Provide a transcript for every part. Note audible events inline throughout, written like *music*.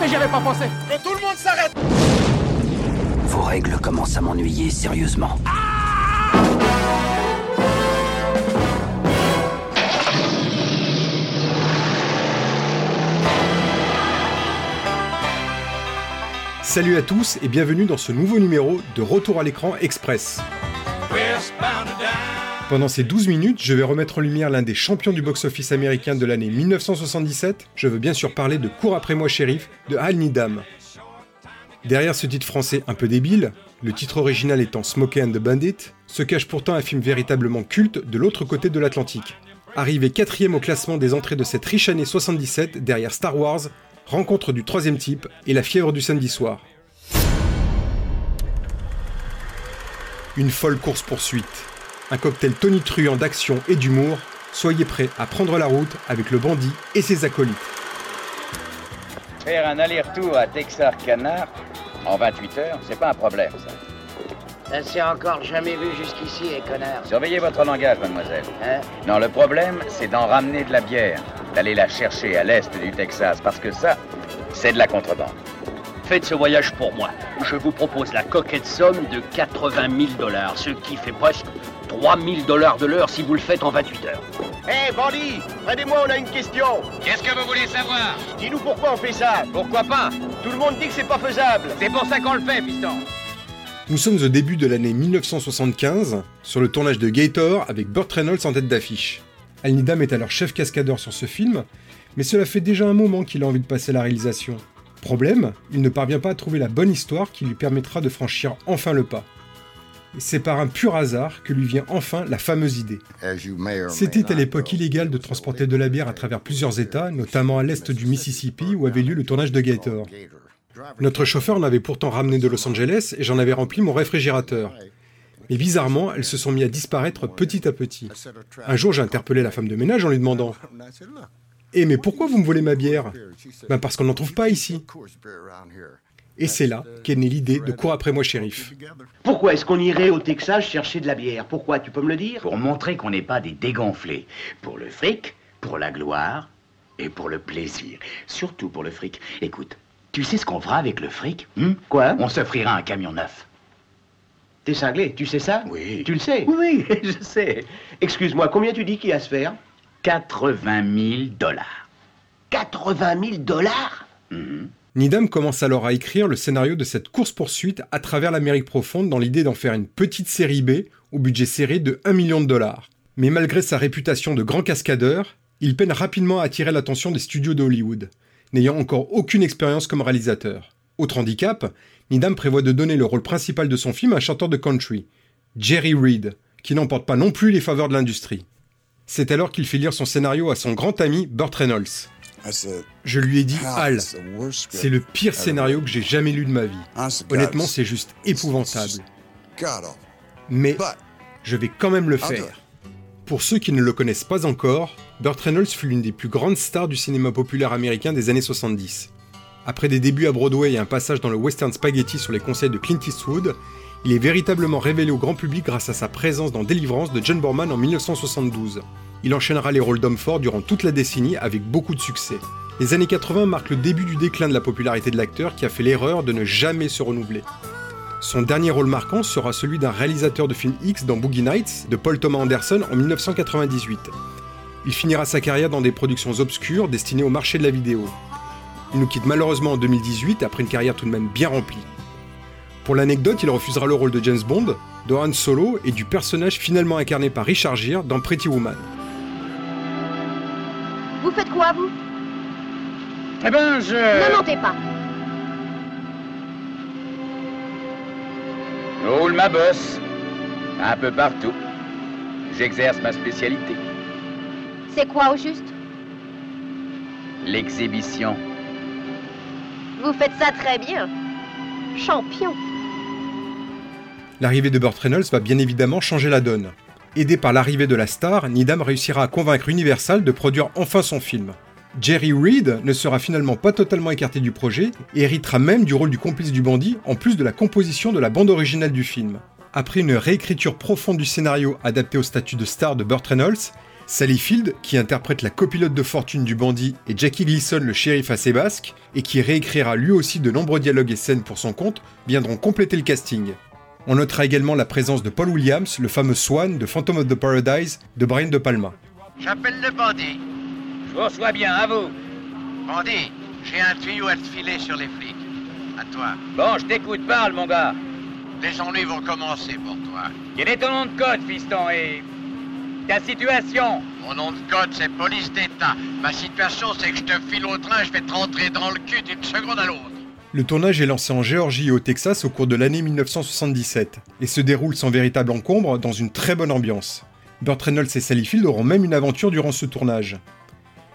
Mais j'y avais pas pensé Que tout le monde s'arrête Vos règles commencent à m'ennuyer sérieusement. Salut à tous et bienvenue dans ce nouveau numéro de Retour à l'écran Express. Pendant ces 12 minutes, je vais remettre en lumière l'un des champions du box-office américain de l'année 1977. Je veux bien sûr parler de Cours après moi shérif de Al Nidam. Derrière ce titre français un peu débile, le titre original étant Smokey and the Bandit, se cache pourtant un film véritablement culte de l'autre côté de l'Atlantique. Arrivé quatrième au classement des entrées de cette riche année 77 derrière Star Wars, Rencontre du troisième type et La fièvre du samedi soir. Une folle course-poursuite, un cocktail tonitruant d'action et d'humour, soyez prêts à prendre la route avec le bandit et ses acolytes. Faire un aller-retour à Texarkana en 28 heures, c'est pas un problème, ça. Ça s'est encore jamais vu jusqu'ici, les connards. Surveillez votre langage, mademoiselle. Hein? Non, le problème, c'est d'en ramener de la bière, d'aller la chercher à l'est du Texas, parce que ça, c'est de la contrebande. Faites ce voyage pour moi. Je vous propose la coquette somme de 80 000 dollars, ce qui fait presque 3 000 dollars de l'heure si vous le faites en 28 heures. Hé, bandit Fred et moi, on a une question Qu'est-ce que vous voulez savoir? Dis-nous pourquoi on fait ça Pourquoi pas? Tout le monde dit que c'est pas faisable C'est pour ça qu'on le fait, piston Nous sommes au début de l'année 1975, sur le tournage de Gator avec Burt Reynolds en tête d'affiche. Al Nidam est alors chef cascadeur sur ce film, mais cela fait déjà un moment qu'il a envie de passer à la réalisation. Problème, il ne parvient pas à trouver la bonne histoire qui lui permettra de franchir enfin le pas. C'est par un pur hasard que lui vient enfin la fameuse idée. C'était à l'époque illégal de transporter de la bière à travers plusieurs États, notamment à l'est du Mississippi où avait lieu le tournage de Gator. Notre chauffeur m'avait pourtant ramené de Los Angeles et j'en avais rempli mon réfrigérateur. Mais bizarrement, elles se sont mis à disparaître petit à petit. Un jour, j'ai interpellé la femme de ménage en lui demandant Eh, mais pourquoi vous me volez ma bière Ben, parce qu'on n'en trouve pas ici. Et c'est là qu'est née l'idée de Cours après moi, shérif. Pourquoi est-ce qu'on irait au Texas chercher de la bière Pourquoi Tu peux me le dire Pour montrer qu'on n'est pas des dégonflés. Pour le fric, pour la gloire et pour le plaisir. Surtout pour le fric. Écoute, tu sais ce qu'on fera avec le fric hmm Quoi On s'offrira un camion neuf. T'es cinglé, tu sais ça Oui. Tu le sais Oui, oui, *laughs* je sais. Excuse-moi, combien tu dis qu'il y a à se faire 80 000 dollars. 80 000 dollars Mhm. Needham commence alors à écrire le scénario de cette course-poursuite à travers l'Amérique profonde dans l'idée d'en faire une petite série B au budget serré de 1 million de dollars. Mais malgré sa réputation de grand cascadeur, il peine rapidement à attirer l'attention des studios de Hollywood, n'ayant encore aucune expérience comme réalisateur. Autre handicap, Needham prévoit de donner le rôle principal de son film à un chanteur de country, Jerry Reed, qui n'emporte pas non plus les faveurs de l'industrie. C'est alors qu'il fait lire son scénario à son grand ami Burt Reynolds. Je lui ai dit Al, c'est le pire scénario que j'ai jamais lu de ma vie. Honnêtement, c'est juste épouvantable. Mais je vais quand même le faire. Pour ceux qui ne le connaissent pas encore, Burt Reynolds fut l'une des plus grandes stars du cinéma populaire américain des années 70. Après des débuts à Broadway et un passage dans le western spaghetti sur les conseils de Clint Eastwood, il est véritablement révélé au grand public grâce à sa présence dans Délivrance de John Borman en 1972. Il enchaînera les rôles d'homme fort durant toute la décennie avec beaucoup de succès. Les années 80 marquent le début du déclin de la popularité de l'acteur qui a fait l'erreur de ne jamais se renouveler. Son dernier rôle marquant sera celui d'un réalisateur de films X dans Boogie Nights de Paul Thomas Anderson en 1998. Il finira sa carrière dans des productions obscures destinées au marché de la vidéo. Il nous quitte malheureusement en 2018 après une carrière tout de même bien remplie. Pour l'anecdote, il refusera le rôle de James Bond, de Han Solo et du personnage finalement incarné par Richard Gere dans Pretty Woman. Vous faites quoi, vous? Eh ben, je... Ne mentez pas. Je roule ma bosse. Un peu partout. J'exerce ma spécialité. C'est quoi au juste? L'exhibition. Vous faites ça très bien. champion. L'arrivée de Burt Reynolds va bien évidemment changer la donne. Aidé par l'arrivée de la star, Needham réussira à convaincre Universal de produire enfin son film. Jerry Reed ne sera finalement pas totalement écarté du projet et héritera même du rôle du complice du bandit en plus de la composition de la bande originale du film. Après une réécriture profonde du scénario adapté au statut de star de Burt Reynolds, Sally Field, qui interprète la copilote de fortune du bandit, et Jackie Gleason, le shérif assez basque, et qui réécrira lui aussi de nombreux dialogues et scènes pour son compte, viendront compléter le casting. On notera également la présence de Paul Williams, le fameux Swan de Phantom of the Paradise de Brian De Palma. J'appelle le bandit. Je vous reçois bien, à vous. Bandit, j'ai un tuyau à te filer sur les flics. À toi. Bon, je t'écoute, parle, mon gars. Les ennuis vont commencer pour toi. Quel est ton nom de code, fiston, et ta situation Mon nom de code, c'est police d'État. Ma situation, c'est que je te file au train, je vais te rentrer dans le cul d'une seconde à l'autre. Le tournage est lancé en Géorgie et au Texas au cours de l'année 1977 et se déroule sans véritable encombre dans une très bonne ambiance. Burt Reynolds et Sally Field auront même une aventure durant ce tournage.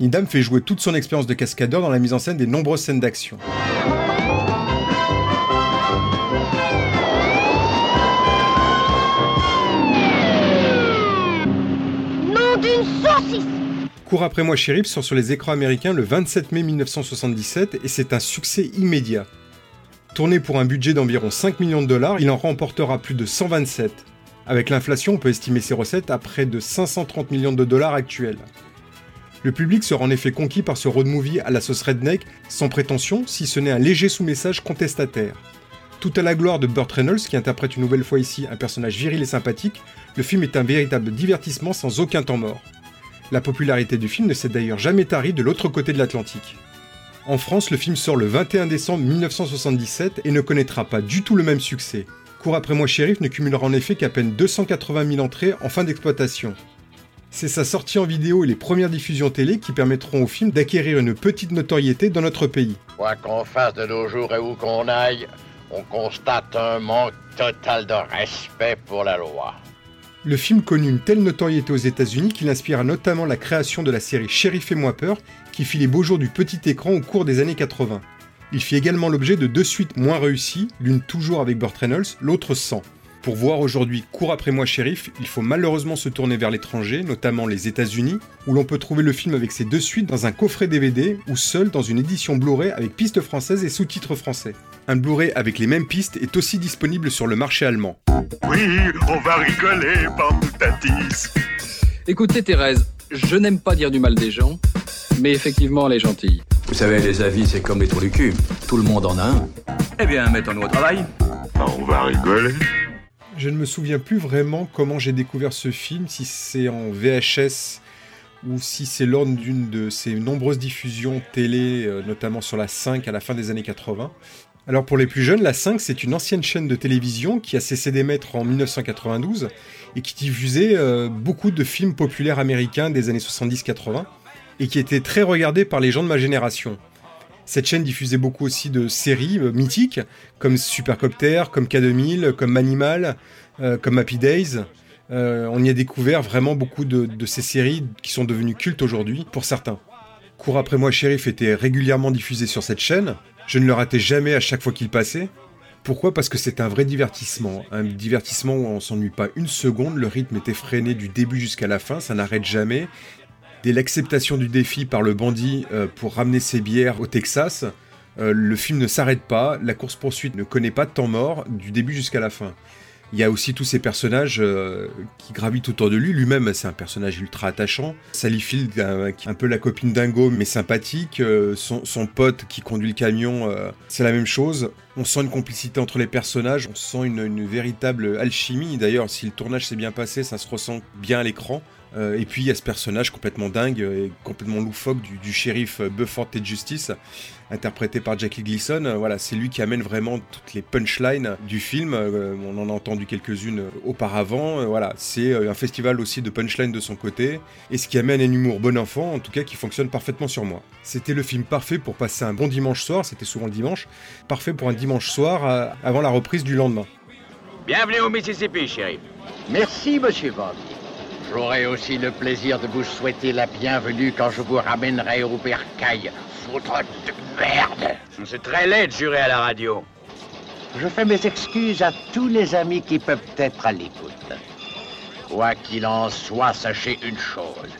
Needham fait jouer toute son expérience de cascadeur dans la mise en scène des nombreuses scènes d'action. Cours après moi shérif sort sur les écrans américains le 27 mai 1977 et c'est un succès immédiat. Tourné pour un budget d'environ 5 millions de dollars, il en remportera plus de 127. Avec l'inflation, on peut estimer ses recettes à près de 530 millions de dollars actuels. Le public sera en effet conquis par ce road movie à la sauce redneck, sans prétention, si ce n'est un léger sous-message contestataire. Tout à la gloire de Burt Reynolds, qui interprète une nouvelle fois ici un personnage viril et sympathique, le film est un véritable divertissement sans aucun temps mort. La popularité du film ne s'est d'ailleurs jamais tarie de l'autre côté de l'Atlantique. En France, le film sort le 21 décembre 1977 et ne connaîtra pas du tout le même succès. Cours après moi shérif ne cumulera en effet qu'à peine 280 000 entrées en fin d'exploitation. C'est sa sortie en vidéo et les premières diffusions télé qui permettront au film d'acquérir une petite notoriété dans notre pays. Quoi qu'on fasse de nos jours et où qu'on aille, on constate un manque total de respect pour la loi. Le film connut une telle notoriété aux États-Unis qu'il inspira notamment la création de la série Shérif et moi peur, qui fit les beaux jours du petit écran au cours des années 80. Il fit également l'objet de deux suites moins réussies, l'une toujours avec Burt Reynolds, l'autre sans. Pour voir aujourd'hui Cours après moi shérif, il faut malheureusement se tourner vers l'étranger, notamment les États-Unis, où l'on peut trouver le film avec ses deux suites dans un coffret DVD ou seul dans une édition Blu-ray avec pistes françaises et sous-titres français. Un Blu-ray avec les mêmes pistes est aussi disponible sur le marché allemand. Oui, on va rigoler, Tatis. Écoutez Thérèse, je n'aime pas dire du mal des gens, mais effectivement elle est gentille. Vous savez, les avis, c'est comme les trous du cul. Tout le monde en a un. Eh bien, mettons-nous au travail. On va rigoler. Je ne me souviens plus vraiment comment j'ai découvert ce film, si c'est en VHS ou si c'est lors d'une de ces nombreuses diffusions télé, euh, notamment sur la 5 à la fin des années 80. Alors pour les plus jeunes, la 5 c'est une ancienne chaîne de télévision qui a cessé d'émettre en 1992 et qui diffusait euh, beaucoup de films populaires américains des années 70-80 et qui était très regardée par les gens de ma génération. Cette chaîne diffusait beaucoup aussi de séries euh, mythiques comme Supercopter, comme K2000, comme Manimal, euh, comme Happy Days. Euh, on y a découvert vraiment beaucoup de, ces séries qui sont devenues cultes aujourd'hui pour certains. Cours après moi, Shérif était régulièrement diffusé sur cette chaîne. Je ne le ratais jamais à chaque fois qu'il passait. Pourquoi? Parce que c'est un vrai divertissement. Un divertissement où on s'ennuie pas une seconde, le rythme est effréné du début jusqu'à la fin, ça n'arrête jamais. Dès l'acceptation du défi par le bandit euh, pour ramener ses bières au Texas, euh, le film ne s'arrête pas, la course-poursuite ne connaît pas de temps mort du début jusqu'à la fin. Il y a aussi tous ces personnages euh, qui gravitent autour de lui. Lui-même, c'est un personnage ultra attachant. Sally Field, un, un peu la copine dingo, mais sympathique. Son, pote qui conduit le camion, c'est la même chose. On sent une complicité entre les personnages, on sent une véritable alchimie. D'ailleurs, si le tournage s'est bien passé, ça se ressent bien à l'écran. Euh, et puis il y a ce personnage complètement dingue et complètement loufoque du, du shérif Bufford Ted Justice, interprété par Jackie Gleason. Euh, voilà, c'est lui qui amène vraiment toutes les punchlines du film. Euh, on en a entendu quelques-unes auparavant. voilà, c'est un festival aussi de punchlines de son côté. Et ce qui amène un humour bon enfant, en tout cas qui fonctionne parfaitement sur moi. C'était le film parfait pour passer un bon dimanche soir, c'était souvent le dimanche, parfait pour un dimanche soir avant la reprise du lendemain. Bienvenue au Mississippi, shérif. Merci, monsieur Bond. J'aurai aussi le plaisir de vous souhaiter la bienvenue quand je vous ramènerai au bercail, foutre de merde. C'est très laid de jurer à la radio. Je fais mes excuses à tous les amis qui peuvent être à l'écoute. Quoi qu'il en soit, sachez une chose.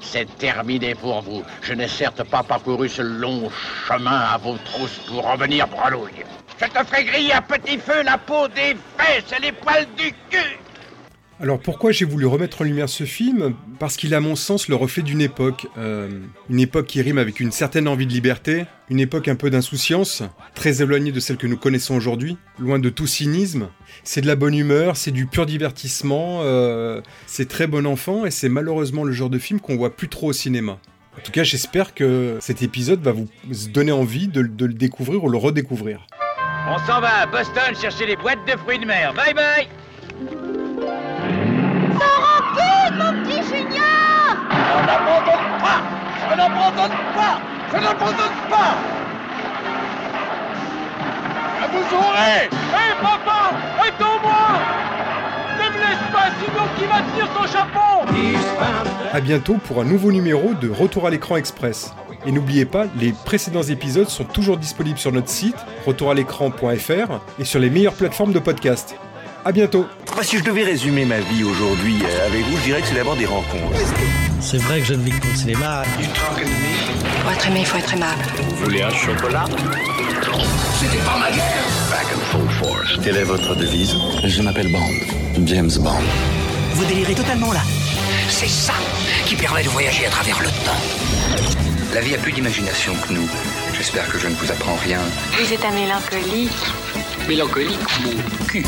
C'est terminé pour vous. Je n'ai certes pas parcouru ce long chemin à vos trousses pour revenir bredouille. Je te ferai griller à petit feu la peau des fesses et les poils du cul. Alors pourquoi j'ai voulu remettre en lumière ce film? Parce qu'il est à mon sens le reflet d'une époque. Euh, une époque qui rime avec une certaine envie de liberté, une époque un peu d'insouciance, très éloignée de celle que nous connaissons aujourd'hui, loin de tout cynisme. C'est de la bonne humeur, c'est du pur divertissement, euh, c'est très bon enfant et c'est malheureusement le genre de film qu'on voit plus trop au cinéma. En tout cas j'espère que cet épisode va vous donner envie de le découvrir ou le redécouvrir. On s'en va à Boston chercher les boîtes de fruits de mer. Bye bye Je n'abandonne pas. Je n'abandonne pas. Je n'abandonne pas. Je vous aurai. Hé papa Aide-moi Ne me laisse pas, sinon qui va tenir ton chapeau? A bientôt pour un nouveau numéro de Retour à l'écran express. Et n'oubliez pas, les précédents épisodes sont toujours disponibles sur notre site, retouralécran.fr, et sur les meilleures plateformes de podcast. À bientôt Si je devais résumer ma vie aujourd'hui euh, avec vous, je dirais que c'est d'abord des rencontres. C'est vrai que je ne vis que pour le cinéma. Pour être aimé, il faut être aimable. Vous voulez un chocolat? C'était pas ma guerre Back and full force. Quelle est votre devise? Je m'appelle Bond. James Bond. Vous délirez totalement là. C'est ça qui permet de voyager à travers le temps. La vie a plus d'imagination que nous. J'espère que je ne vous apprends rien. Vous êtes un mélancolique. Mélancolique, mon cul.